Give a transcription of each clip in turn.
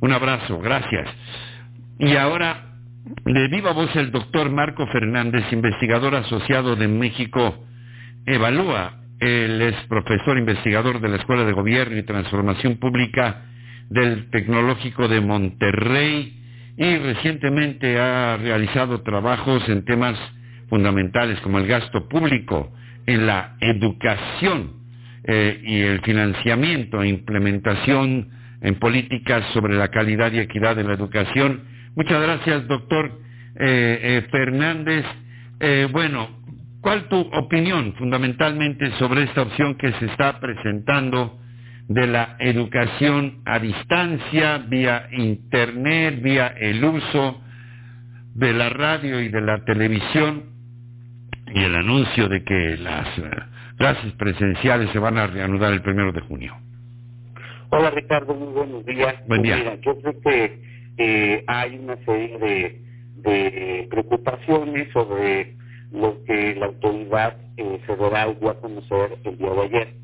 Un abrazo, gracias. Y ahora, de viva voz el doctor Marco Fernández, investigador asociado de México, evalúa. Él es profesor investigador de la Escuela de Gobierno y Transformación Pública del Tecnológico de Monterrey y recientemente ha realizado trabajos en temas fundamentales como el gasto público, en la educación eh, y el financiamiento e implementación en políticas sobre la calidad y equidad de la educación. Muchas gracias, doctor eh, eh, Fernández. bueno, ¿cuál tu opinión fundamentalmente sobre esta opción que se está presentando de la educación a distancia, vía Internet, vía el uso de la radio y de la televisión y el anuncio de que las eh, clases presenciales se van a reanudar el primero de junio. Hola Ricardo, muy buenos días. Buen día. Mira, yo creo que eh, hay una serie de, de, preocupaciones sobre lo que la autoridad eh, federal dio a conocer el día de ayer.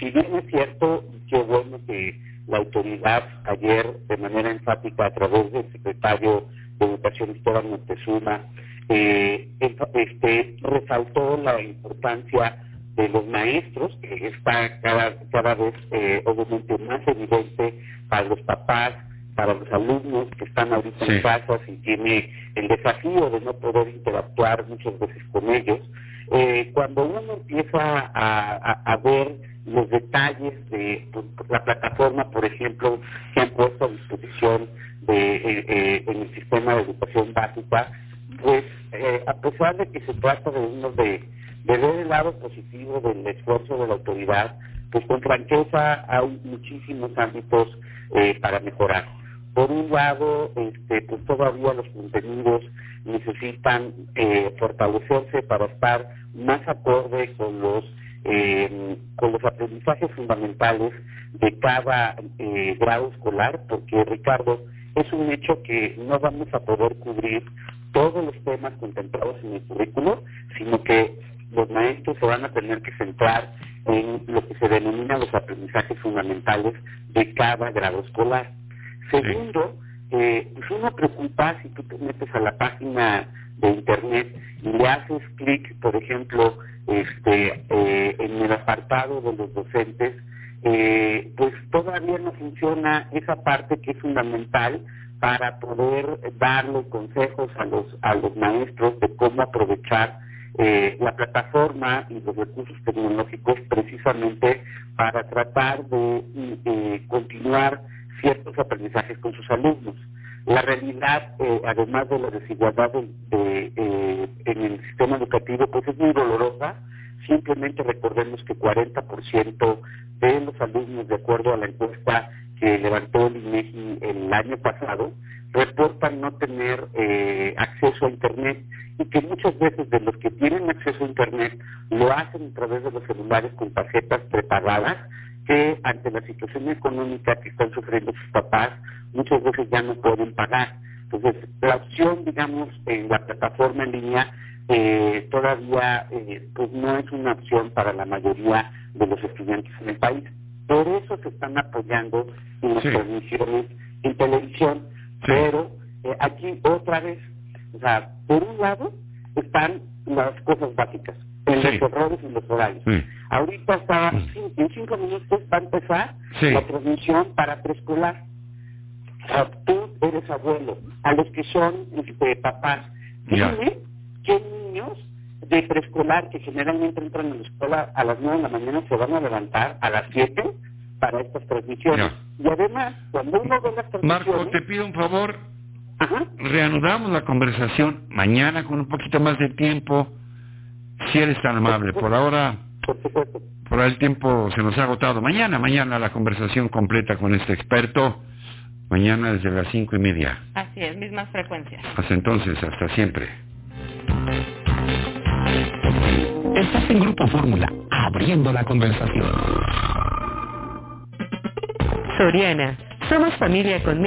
Si bien es cierto, qué bueno que la autoridad ayer de manera enfática a través del secretario de Educación Esteban Montezuma eh, este, resaltó la importancia de los maestros, que está cada, cada vez eh, obviamente más evidente para los papás, para los alumnos que están ahorita en casas y tiene el desafío de no poder interactuar muchas veces con ellos. Eh, cuando uno empieza a, ver los detalles de pues, la plataforma, por ejemplo, que han puesto a disposición de, eh, en el sistema de educación básica, pues eh, a pesar de que se trata de uno de, ver el lado positivo del esfuerzo de la autoridad, pues con franqueza hay muchísimos ámbitos eh, para mejorar. Por un lado, este, pues todavía los contenidos necesitan eh, fortalecerse para estar más acorde con los con los aprendizajes fundamentales de cada grado escolar, porque Ricardo, es un hecho que no vamos a poder cubrir todos los temas contemplados en el currículo, sino que los maestros se van a tener que centrar en lo que se denomina los aprendizajes fundamentales de cada grado escolar. Segundo, eh, pues uno preocupa si tú te metes a la página de internet y le haces clic, por ejemplo, este, eh, en el apartado de los docentes, eh, pues todavía no funciona esa parte que es fundamental para poder darle consejos a los, a los maestros de cómo aprovechar eh, la plataforma y los recursos tecnológicos precisamente para tratar de eh, continuar ciertos aprendizajes con sus alumnos. La realidad, eh, además de la desigualdad en el sistema educativo, pues es muy dolorosa. Simplemente recordemos que 40% de los alumnos, de acuerdo a la encuesta que levantó el INEGI el año pasado, reportan no tener acceso a Internet y que muchas veces de los que tienen acceso a Internet lo hacen a través de los celulares con tarjetas preparadas que ante la situación económica que están sufriendo sus papás muchas veces ya no pueden pagar. Entonces, la opción, digamos, en la plataforma en línea eh, todavía eh, pues no es una opción para la mayoría de los estudiantes en el país. Por eso se están apoyando en las transmisiones en televisión. Pero eh, aquí otra vez, o sea, por un lado están las cosas básicas, en los errores y los horarios. Ahorita está, en cinco minutos va a empezar la transmisión para preescolar. O sea, tú eres abuelo. A los que son este, papás, dime qué niños de preescolar que generalmente entran en la escuela a las 9 de la mañana se van a levantar a las 7 para estas transmisiones. Y además, cuando uno ve las transmisiones... Marco, te pido un favor. Reanudamos la conversación mañana con un poquito más de tiempo, si eres tan amable. Por ahora, por, el tiempo se nos ha agotado. Mañana, mañana la conversación completa con este experto. Mañana desde las cinco y media. Así es, mismas frecuencias. Hasta entonces, hasta siempre. Estás en Grupo Fórmula, abriendo la conversación. Soriana, somos familia con